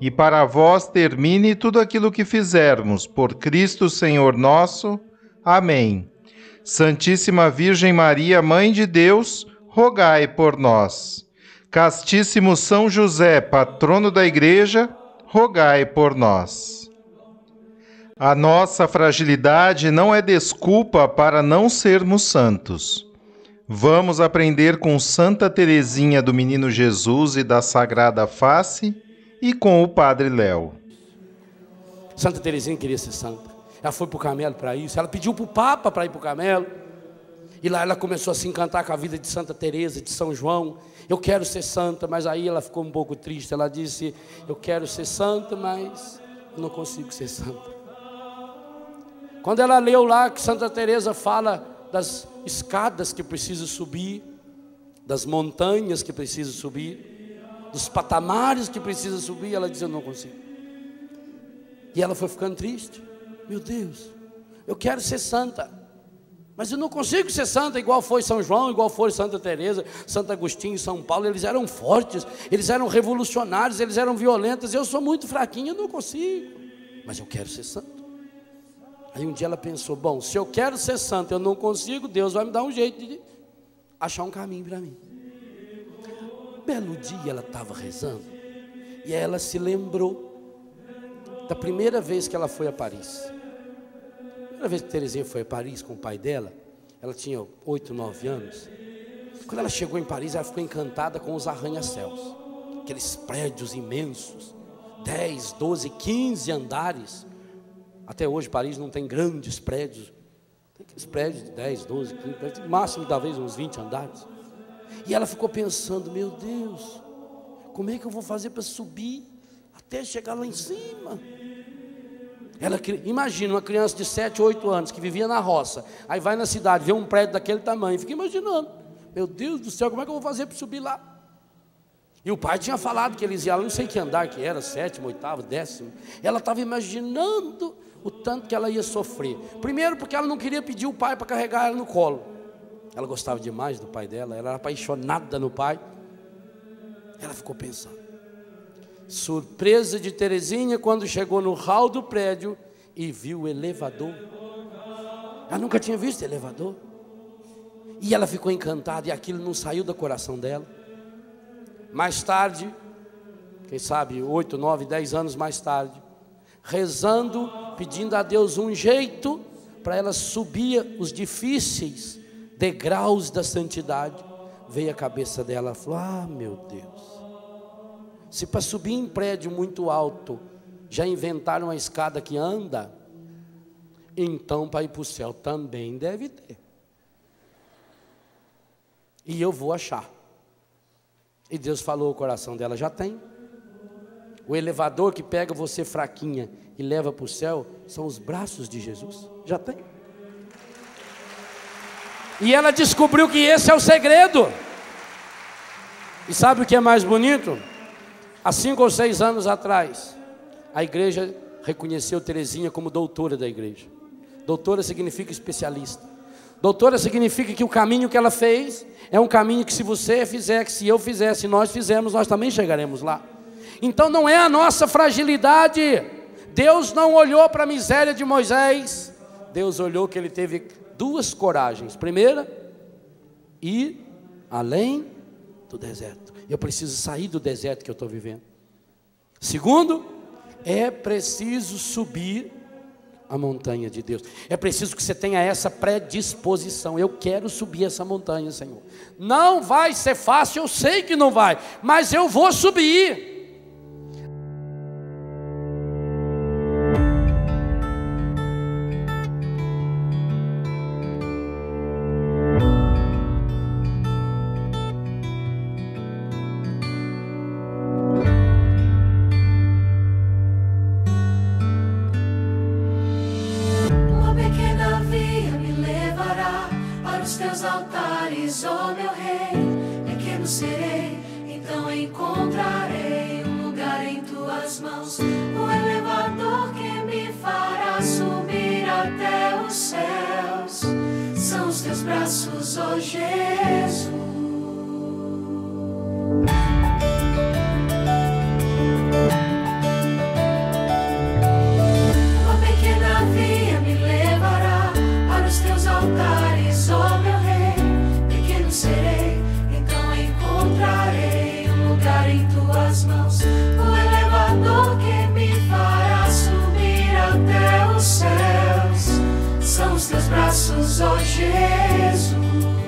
e para vós termine tudo aquilo que fizermos, por Cristo Senhor nosso. Amém. Santíssima Virgem Maria, Mãe de Deus, rogai por nós. Castíssimo São José, patrono da Igreja, rogai por nós. A nossa fragilidade não é desculpa para não sermos santos. Vamos aprender com Santa Teresinha do Menino Jesus e da Sagrada Face e com o Padre Léo. Santa Teresinha queria ser santa. Ela foi para o Camelo para isso. Ela pediu para o Papa para ir para o Camelo. E lá ela começou a se encantar com a vida de Santa Teresa, de São João. Eu quero ser santa, mas aí ela ficou um pouco triste. Ela disse: Eu quero ser santa, mas não consigo ser santa. Quando ela leu lá que Santa Teresa fala das escadas que precisa subir, das montanhas que precisa subir, dos patamares que precisa subir, ela diz: Eu não consigo. E ela foi ficando triste. Meu Deus, eu quero ser santa, mas eu não consigo ser santa igual foi São João, igual foi Santa Teresa, Santo Agostinho, São Paulo. Eles eram fortes, eles eram revolucionários, eles eram violentos. Eu sou muito fraquinho, eu não consigo, mas eu quero ser santo. Aí um dia ela pensou: bom, se eu quero ser santo, eu não consigo, Deus vai me dar um jeito de achar um caminho para mim. Belo dia ela estava rezando e ela se lembrou da primeira vez que ela foi a Paris. A primeira vez que Terezinha foi a Paris com o pai dela, ela tinha oito, nove anos. Quando ela chegou em Paris, ela ficou encantada com os arranha-céus, aqueles prédios imensos, 10, 12, 15 andares. Até hoje, Paris não tem grandes prédios, tem aqueles prédios de 10, 12, 15, máximo talvez uns 20 andares. E ela ficou pensando: meu Deus, como é que eu vou fazer para subir até chegar lá em cima? Ela, imagina uma criança de 7, 8 anos que vivia na roça, aí vai na cidade, vê um prédio daquele tamanho, fica imaginando: meu Deus do céu, como é que eu vou fazer para subir lá? E o pai tinha falado que eles iam lá, não sei que andar que era, sétimo, oitavo, décimo. Ela estava imaginando o tanto que ela ia sofrer. Primeiro, porque ela não queria pedir o pai para carregar ela no colo. Ela gostava demais do pai dela, ela era apaixonada no pai. Ela ficou pensando. Surpresa de Terezinha quando chegou no hall do prédio e viu o elevador. Ela nunca tinha visto elevador. E ela ficou encantada e aquilo não saiu do coração dela. Mais tarde, quem sabe, oito, nove, dez anos mais tarde, rezando, pedindo a Deus um jeito para ela subir os difíceis degraus da santidade, veio a cabeça dela e falou: Ah, meu Deus, se para subir em prédio muito alto já inventaram uma escada que anda, então para ir para o céu também deve ter. E eu vou achar. E Deus falou o coração dela: já tem. O elevador que pega você fraquinha e leva para o céu são os braços de Jesus. Já tem. E ela descobriu que esse é o segredo. E sabe o que é mais bonito? Há cinco ou seis anos atrás, a igreja reconheceu Terezinha como doutora da igreja. Doutora significa especialista. Doutora significa que o caminho que ela fez é um caminho que se você fizer, que se eu fizer, se nós fizermos, nós também chegaremos lá. Então não é a nossa fragilidade. Deus não olhou para a miséria de Moisés. Deus olhou que ele teve duas coragens. Primeira, ir além do deserto. Eu preciso sair do deserto que eu estou vivendo. Segundo, é preciso subir a montanha de Deus. É preciso que você tenha essa predisposição. Eu quero subir essa montanha, Senhor. Não vai ser fácil, eu sei que não vai, mas eu vou subir. são os teus braços, ó oh Jesus.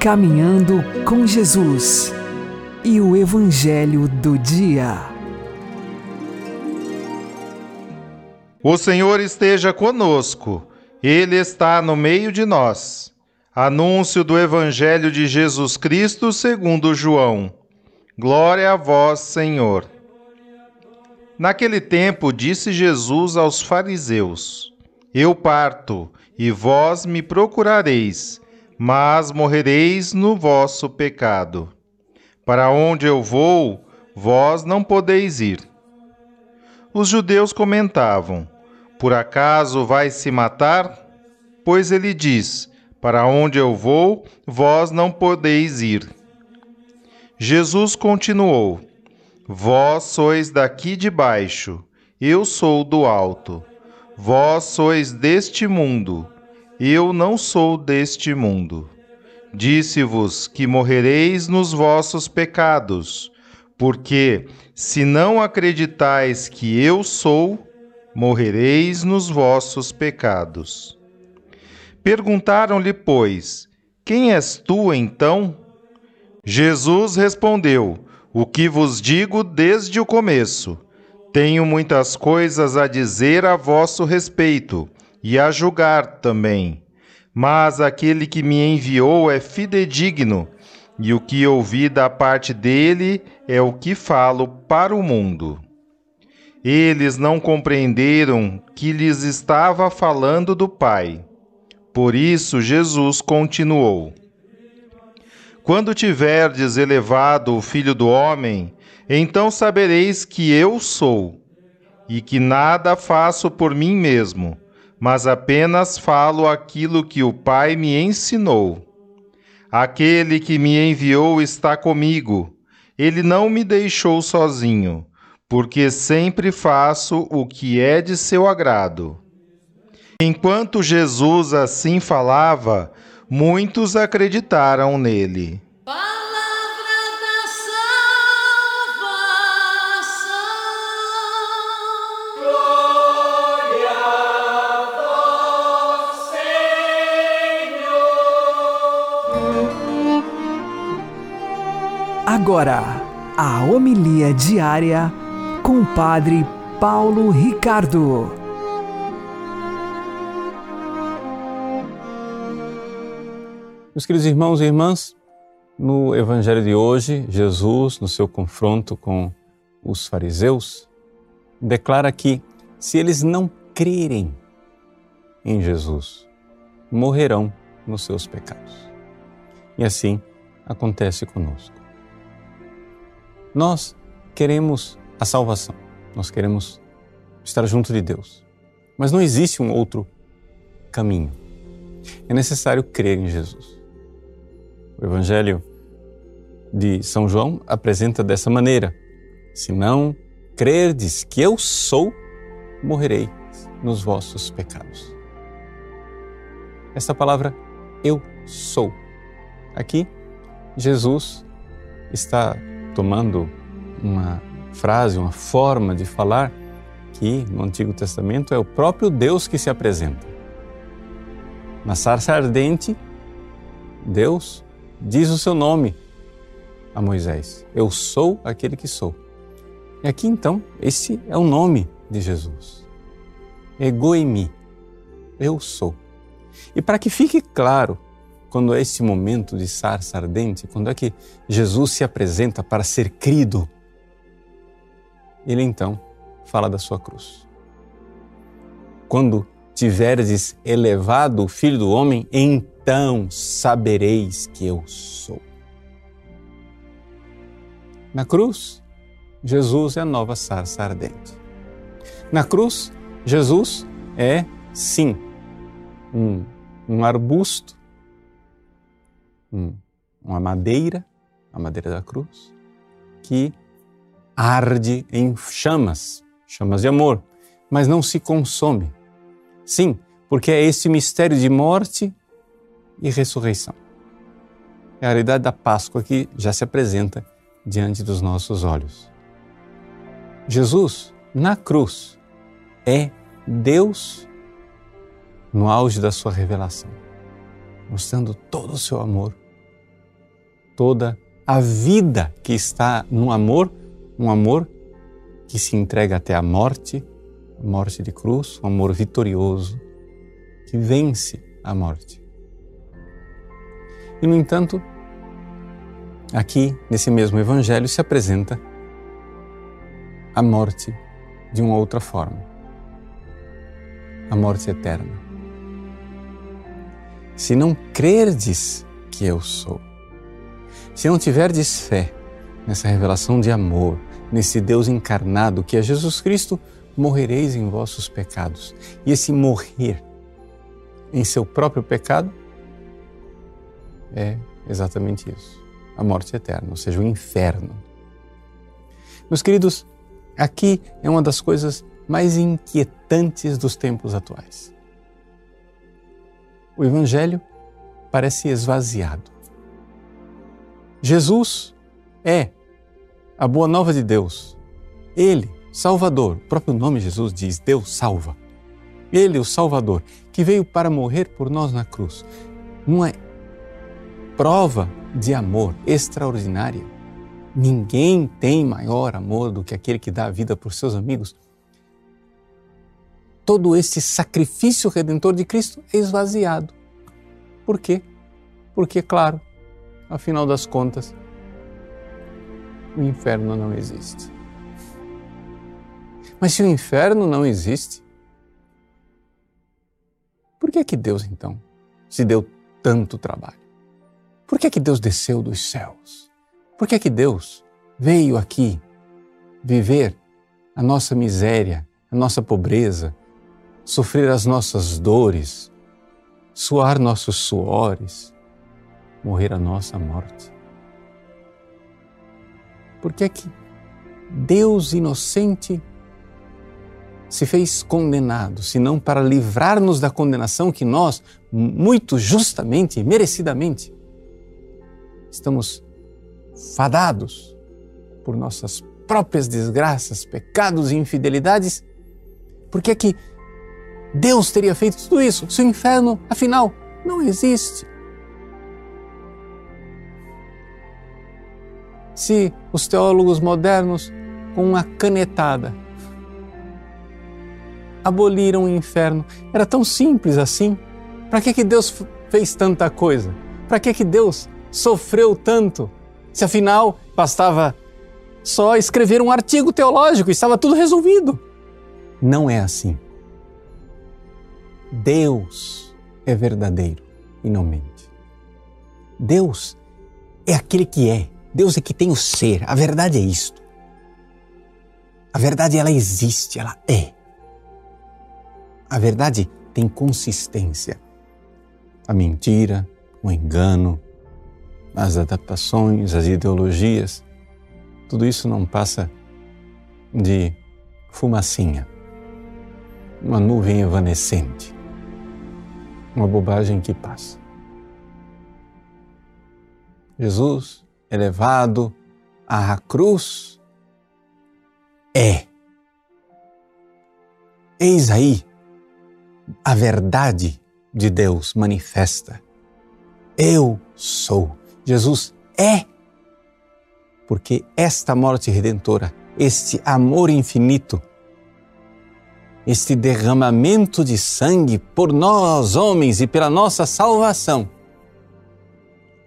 Caminhando com Jesus e o Evangelho do Dia. O Senhor esteja conosco, Ele está no meio de nós. Anúncio do Evangelho de Jesus Cristo segundo João. Glória a vós, Senhor. Naquele tempo disse Jesus aos fariseus: Eu parto, e vós me procurareis mas morrereis no vosso pecado. Para onde eu vou, vós não podeis ir. Os judeus comentavam: Por acaso vai se matar? Pois ele diz: Para onde eu vou, vós não podeis ir. Jesus continuou: Vós sois daqui de baixo, eu sou do alto. Vós sois deste mundo eu não sou deste mundo. Disse-vos que morrereis nos vossos pecados, Porque, se não acreditais que eu sou, morrereis nos vossos pecados. Perguntaram-lhe, pois, Quem és tu então? Jesus respondeu: O que vos digo desde o começo. Tenho muitas coisas a dizer a vosso respeito e a julgar também. Mas aquele que me enviou é fidedigno, e o que ouvi da parte dele é o que falo para o mundo. Eles não compreenderam que lhes estava falando do Pai. Por isso Jesus continuou: Quando tiverdes elevado o Filho do Homem, então sabereis que eu sou, e que nada faço por mim mesmo, mas apenas falo aquilo que o Pai me ensinou. Aquele que me enviou está comigo. Ele não me deixou sozinho, porque sempre faço o que é de seu agrado. Enquanto Jesus assim falava, muitos acreditaram nele. Agora, a homilia diária com o Padre Paulo Ricardo. Meus queridos irmãos e irmãs, no Evangelho de hoje, Jesus, no seu confronto com os fariseus, declara que se eles não crerem em Jesus, morrerão nos seus pecados. E assim acontece conosco. Nós queremos a salvação, nós queremos estar junto de Deus, mas não existe um outro caminho. É necessário crer em Jesus. O Evangelho de São João apresenta dessa maneira: Se não crerdes que eu sou, morrerei nos vossos pecados. Esta palavra eu sou. Aqui, Jesus está tomando uma frase, uma forma de falar que no Antigo Testamento é o próprio Deus que se apresenta. Na sarça ardente, Deus diz o seu nome a Moisés: Eu sou aquele que sou. E aqui então, esse é o nome de Jesus. Egoimi, eu sou. E para que fique claro, quando é esse momento de sarça ardente, quando é que Jesus se apresenta para ser crido, ele então fala da sua cruz. Quando tiverdes elevado o Filho do Homem, então sabereis que eu sou. Na cruz, Jesus é a nova sarça ardente. Na cruz, Jesus é, sim, um, um arbusto, um, uma madeira, a madeira da cruz, que arde em chamas, chamas de amor, mas não se consome. Sim, porque é esse mistério de morte e ressurreição. É a realidade da Páscoa que já se apresenta diante dos nossos olhos. Jesus, na cruz, é Deus no auge da sua revelação, mostrando todo o seu amor, toda a vida que está no amor, um amor que se entrega até a morte, a morte de cruz, um amor vitorioso que vence a morte. E, no entanto, aqui nesse mesmo Evangelho se apresenta a morte de uma outra forma a morte eterna. Se não crerdes que eu sou, se não tiverdes fé nessa revelação de amor, nesse Deus encarnado que é Jesus Cristo, morrereis em vossos pecados. E esse morrer em seu próprio pecado é exatamente isso, a morte eterna, ou seja, o inferno. Meus queridos, aqui é uma das coisas mais inquietantes dos tempos atuais. O Evangelho parece esvaziado. Jesus é a boa nova de Deus. Ele, Salvador, o próprio nome Jesus diz: Deus salva. Ele, o Salvador, que veio para morrer por nós na cruz. Uma prova de amor extraordinária. Ninguém tem maior amor do que aquele que dá a vida por seus amigos. Todo esse sacrifício redentor de Cristo é esvaziado. Por quê? Porque, claro, afinal das contas, o inferno não existe. Mas se o inferno não existe, por que é que Deus então se deu tanto trabalho? Por que é que Deus desceu dos céus? Por que é que Deus veio aqui viver a nossa miséria, a nossa pobreza, sofrer as nossas dores, suar nossos suores, morrer a nossa morte? Por que é que Deus inocente se fez condenado, senão para livrar-nos da condenação que nós, muito justamente e merecidamente, estamos fadados por nossas próprias desgraças, pecados e infidelidades? Por que é que Deus teria feito tudo isso se o inferno, afinal, não existe? Se os teólogos modernos, com uma canetada, aboliram o inferno. Era tão simples assim. Para que, que Deus fez tanta coisa? Para que, que Deus sofreu tanto? Se afinal bastava só escrever um artigo teológico e estava tudo resolvido. Não é assim. Deus é verdadeiro e não mente. Deus é aquele que é. Deus é que tem o ser. A verdade é isto. A verdade ela existe, ela é. A verdade tem consistência. A mentira, o engano, as adaptações, as ideologias, tudo isso não passa de fumacinha, uma nuvem evanescente, uma bobagem que passa. Jesus elevado à cruz é. Eis aí a verdade de Deus manifesta. Eu sou. Jesus é. Porque esta morte redentora, este amor infinito, este derramamento de sangue por nós, homens, e pela nossa salvação,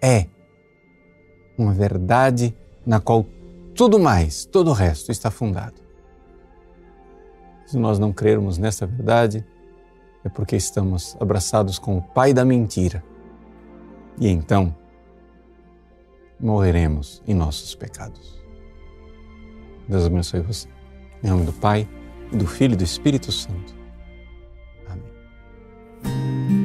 é uma verdade na qual tudo mais, todo o resto está fundado. Se nós não crermos nessa verdade, é porque estamos abraçados com o pai da mentira. E então morreremos em nossos pecados. Deus abençoe você. Em nome do Pai, do Filho e do Espírito Santo. Amém.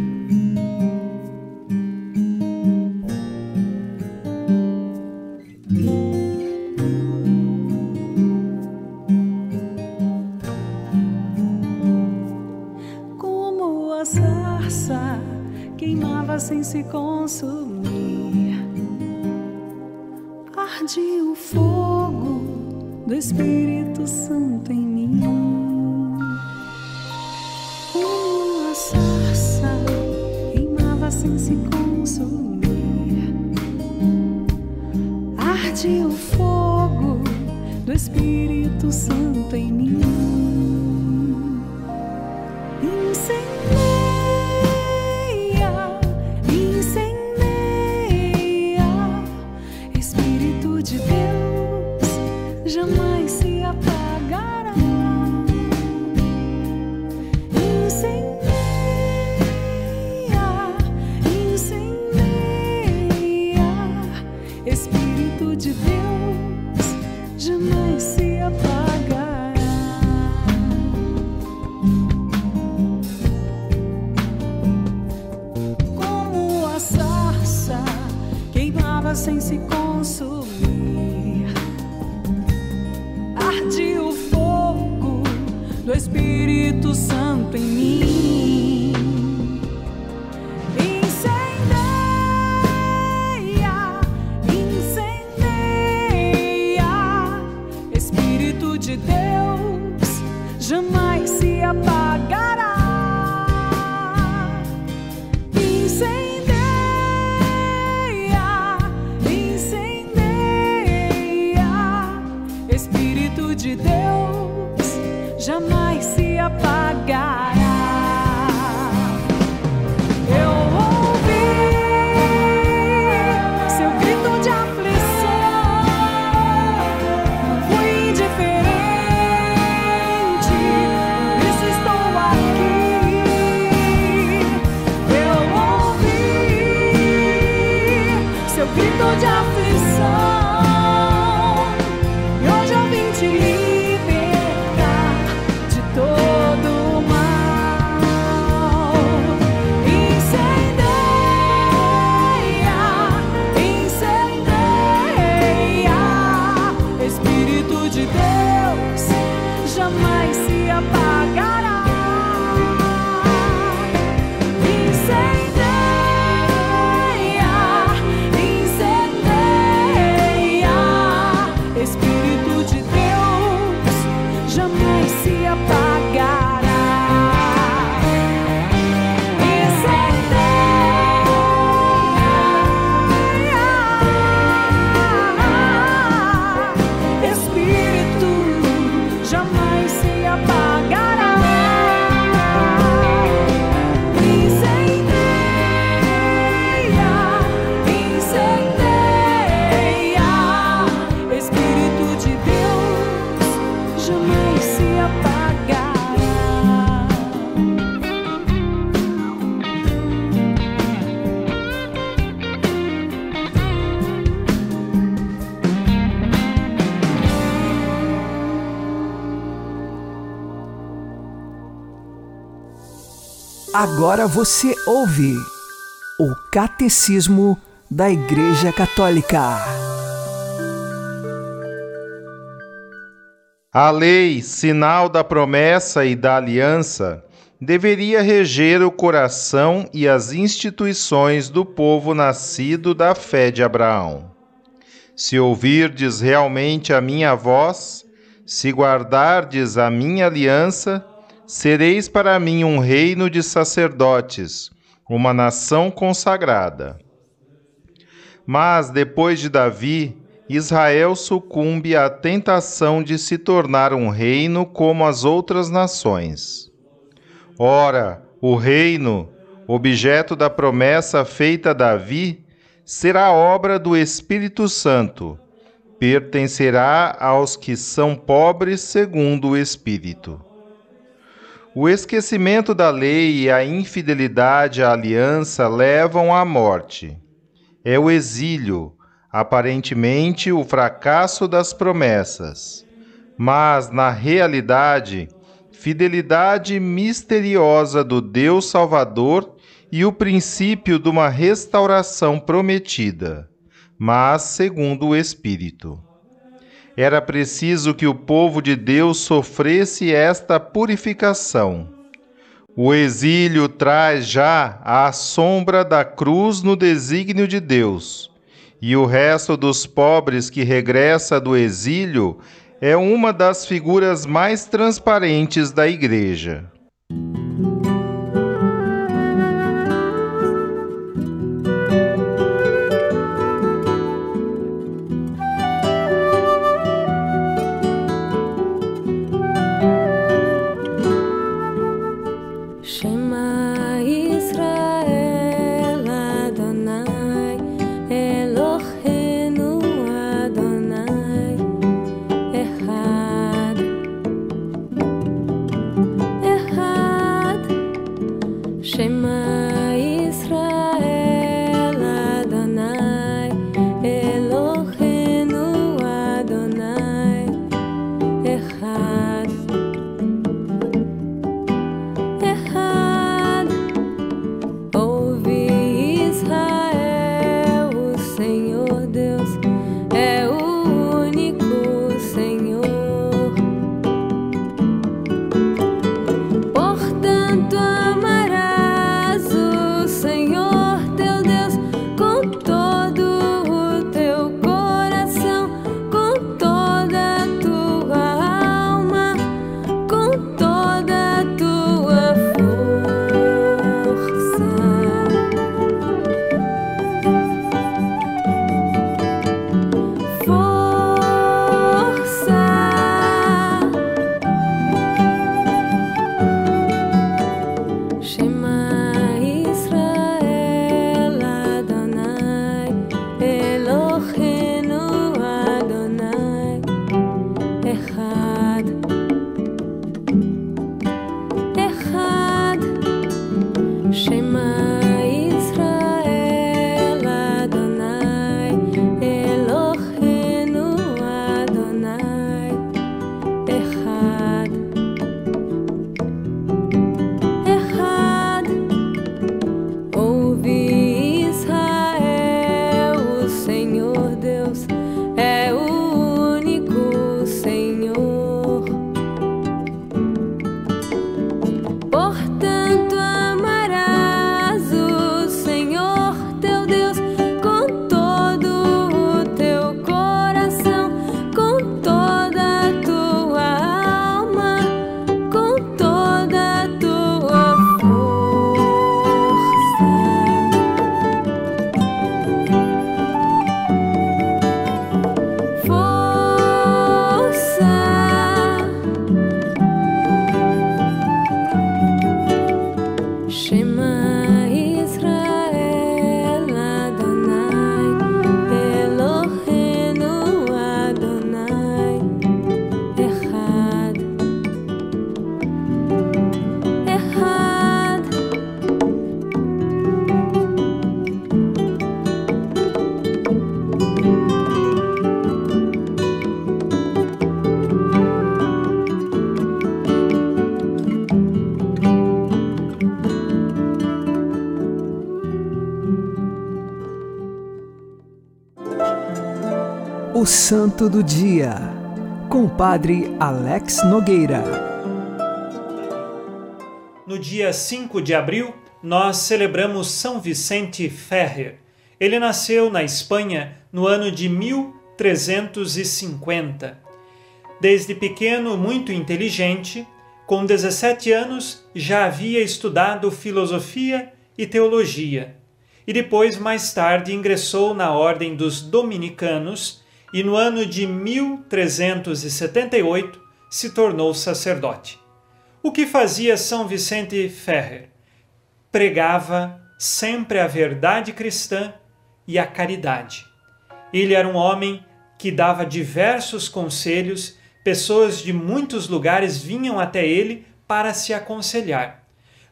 Se consumir. Arde o fogo do Espírito Santo em mim. Uma sarça queimava sem se consumir. Arde o fogo do Espírito Santo em mim. Agora você ouve o Catecismo da Igreja Católica. A lei, sinal da promessa e da aliança, deveria reger o coração e as instituições do povo nascido da fé de Abraão. Se ouvirdes realmente a minha voz, se guardardes a minha aliança, sereis para mim um reino de sacerdotes, uma nação consagrada. Mas depois de Davi, Israel sucumbe à tentação de se tornar um reino como as outras nações. Ora, o reino, objeto da promessa feita a Davi, será obra do Espírito Santo, pertencerá aos que são pobres segundo o Espírito. O esquecimento da lei e a infidelidade à aliança levam à morte. É o exílio, aparentemente o fracasso das promessas, mas, na realidade, fidelidade misteriosa do Deus Salvador e o princípio de uma restauração prometida, mas segundo o Espírito. Era preciso que o povo de Deus sofresse esta purificação. O exílio traz já a sombra da cruz no desígnio de Deus, e o resto dos pobres que regressa do exílio é uma das figuras mais transparentes da Igreja. Santo do Dia, com o Padre Alex Nogueira. No dia 5 de abril, nós celebramos São Vicente Ferrer. Ele nasceu na Espanha no ano de 1350. Desde pequeno, muito inteligente, com 17 anos já havia estudado filosofia e teologia. E depois, mais tarde, ingressou na Ordem dos Dominicanos e no ano de 1378 se tornou sacerdote. O que fazia São Vicente Ferrer? Pregava sempre a verdade cristã e a caridade. Ele era um homem que dava diversos conselhos, pessoas de muitos lugares vinham até ele para se aconselhar.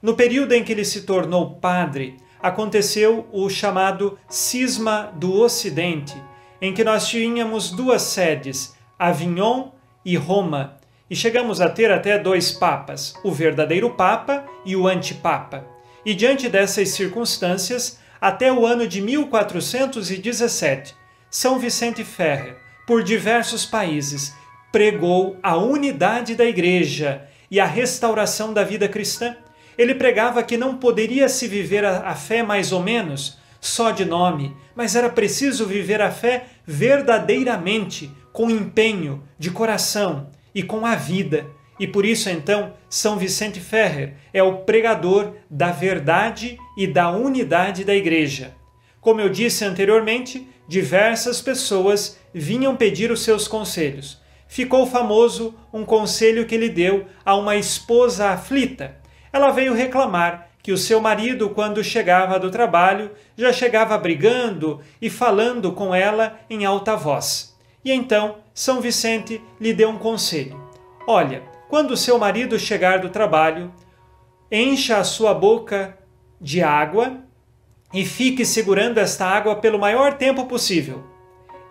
No período em que ele se tornou padre, aconteceu o chamado Cisma do Ocidente, em que nós tínhamos duas sedes, Avignon e Roma, e chegamos a ter até dois papas, o verdadeiro papa e o antipapa. E diante dessas circunstâncias, até o ano de 1417, São Vicente Ferrer, por diversos países, pregou a unidade da Igreja e a restauração da vida cristã. Ele pregava que não poderia se viver a, a fé mais ou menos, só de nome, mas era preciso viver a fé verdadeiramente, com empenho, de coração e com a vida. E por isso, então, São Vicente Ferrer é o pregador da verdade e da unidade da Igreja. Como eu disse anteriormente, diversas pessoas vinham pedir os seus conselhos. Ficou famoso um conselho que ele deu a uma esposa aflita. Ela veio reclamar que o seu marido, quando chegava do trabalho, já chegava brigando e falando com ela em alta voz. E então São Vicente lhe deu um conselho: Olha, quando seu marido chegar do trabalho, encha a sua boca de água e fique segurando esta água pelo maior tempo possível.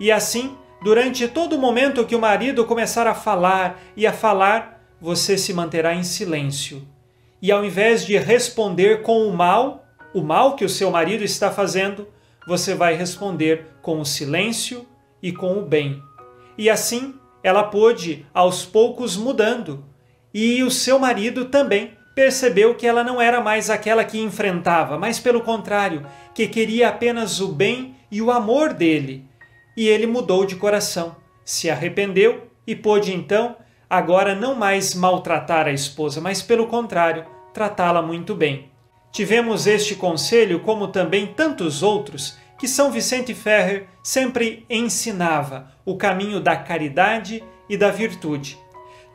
E assim, durante todo o momento que o marido começar a falar e a falar, você se manterá em silêncio. E ao invés de responder com o mal, o mal que o seu marido está fazendo, você vai responder com o silêncio e com o bem. E assim ela pôde aos poucos mudando. E o seu marido também percebeu que ela não era mais aquela que enfrentava, mas pelo contrário, que queria apenas o bem e o amor dele. E ele mudou de coração, se arrependeu e pôde então agora não mais maltratar a esposa, mas pelo contrário, tratá-la muito bem. Tivemos este conselho, como também tantos outros, que São Vicente Ferrer sempre ensinava o caminho da caridade e da virtude.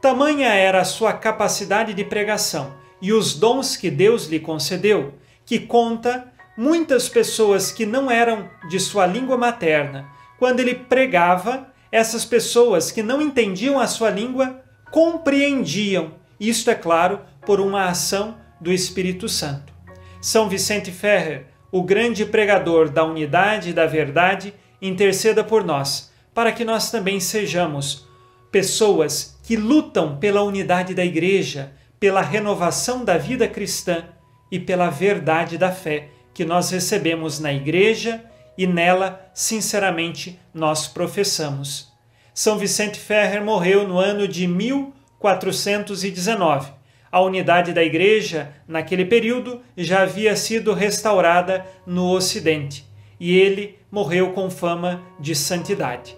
Tamanha era a sua capacidade de pregação e os dons que Deus lhe concedeu, que conta muitas pessoas que não eram de sua língua materna, quando ele pregava, essas pessoas que não entendiam a sua língua compreendiam. Isto é claro por uma ação do Espírito Santo. São Vicente Ferrer o grande pregador da unidade e da verdade, interceda por nós, para que nós também sejamos pessoas que lutam pela unidade da Igreja, pela renovação da vida cristã e pela verdade da fé que nós recebemos na Igreja e nela, sinceramente, nós professamos. São Vicente Ferrer morreu no ano de 1419 a unidade da Igreja, naquele período, já havia sido restaurada no Ocidente e ele morreu com fama de santidade.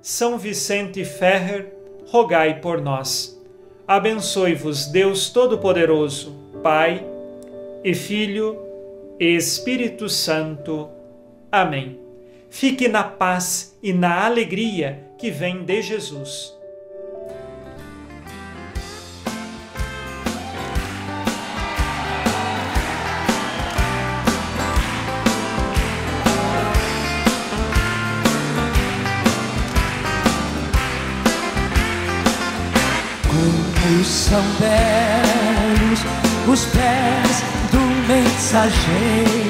São Vicente Ferrer, rogai por nós. Abençoe-vos Deus Todo-Poderoso, Pai e Filho e Espírito Santo. Amém. Fique na paz e na alegria que vem de Jesus. São belos os pés do mensageiro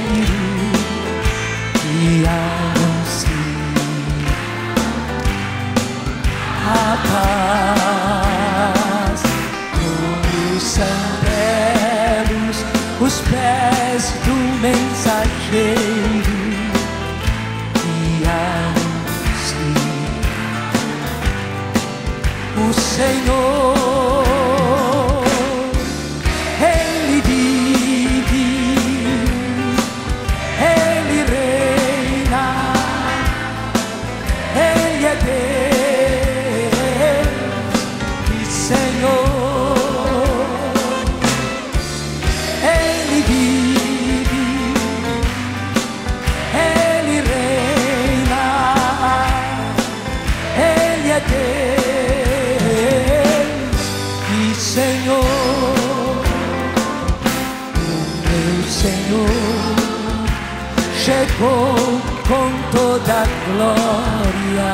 chegou com toda glória.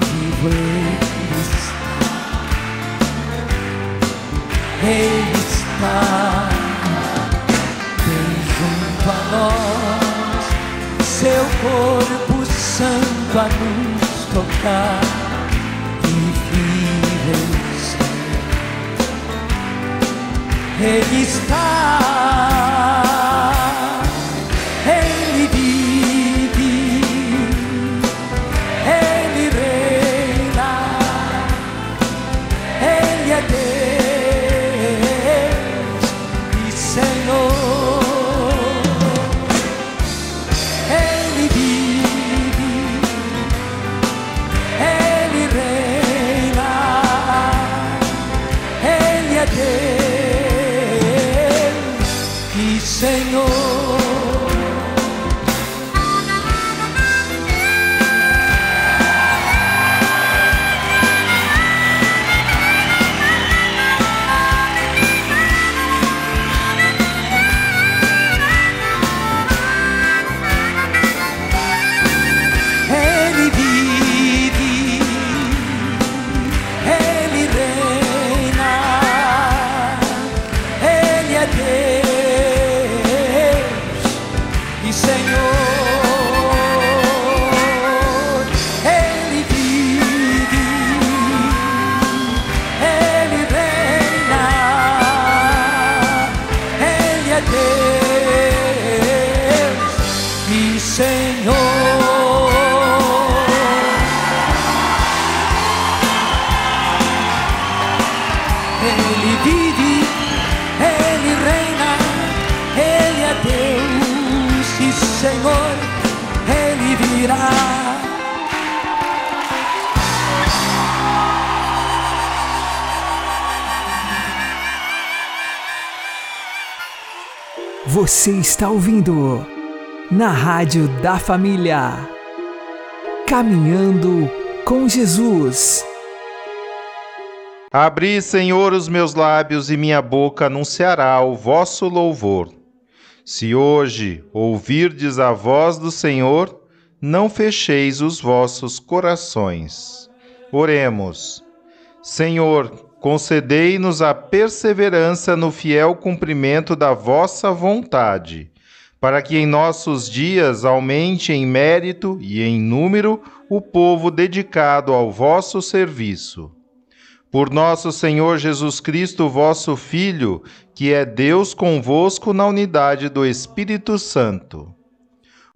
Vivo Ele está, Ele está bem junto a nós, seu corpo santo a nos tocar e Ele está, Você está ouvindo na Rádio da Família. Caminhando com Jesus. Abri, Senhor, os meus lábios e minha boca anunciará o vosso louvor. Se hoje ouvirdes a voz do Senhor, não fecheis os vossos corações. Oremos. Senhor, concedei-nos a perseverança no fiel cumprimento da vossa vontade, para que em nossos dias aumente em mérito e em número o povo dedicado ao vosso serviço. Por nosso Senhor Jesus Cristo, vosso Filho, que é Deus convosco na unidade do Espírito Santo.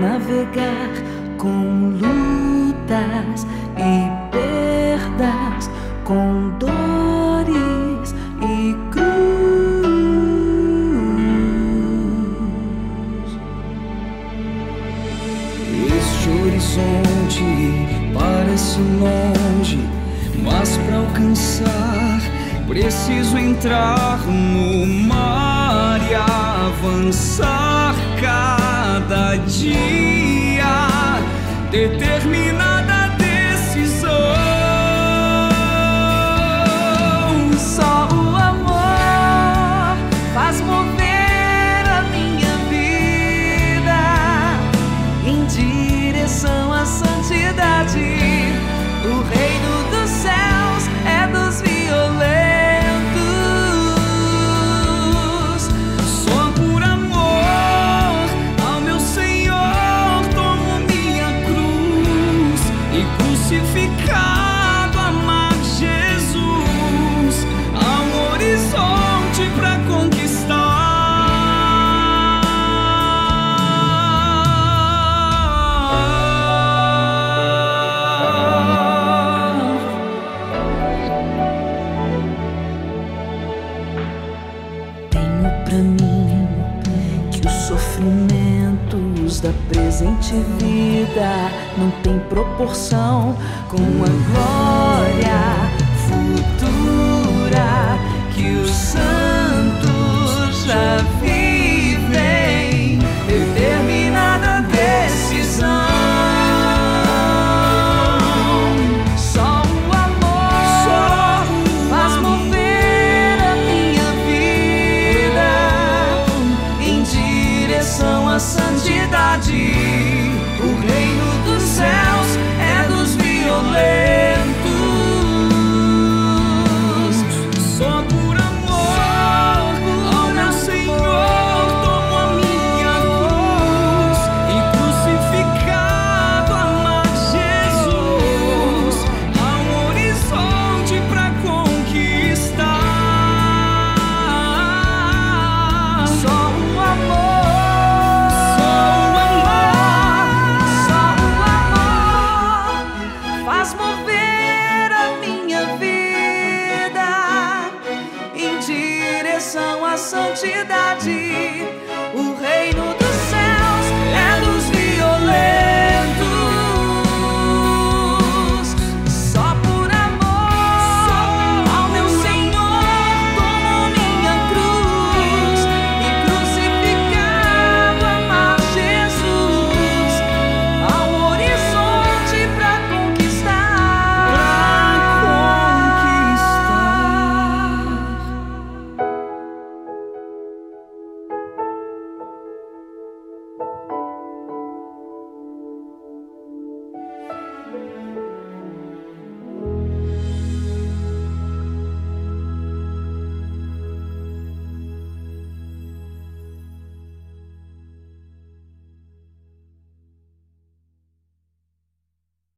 Navegar com lutas crucificado. Proporção com a glória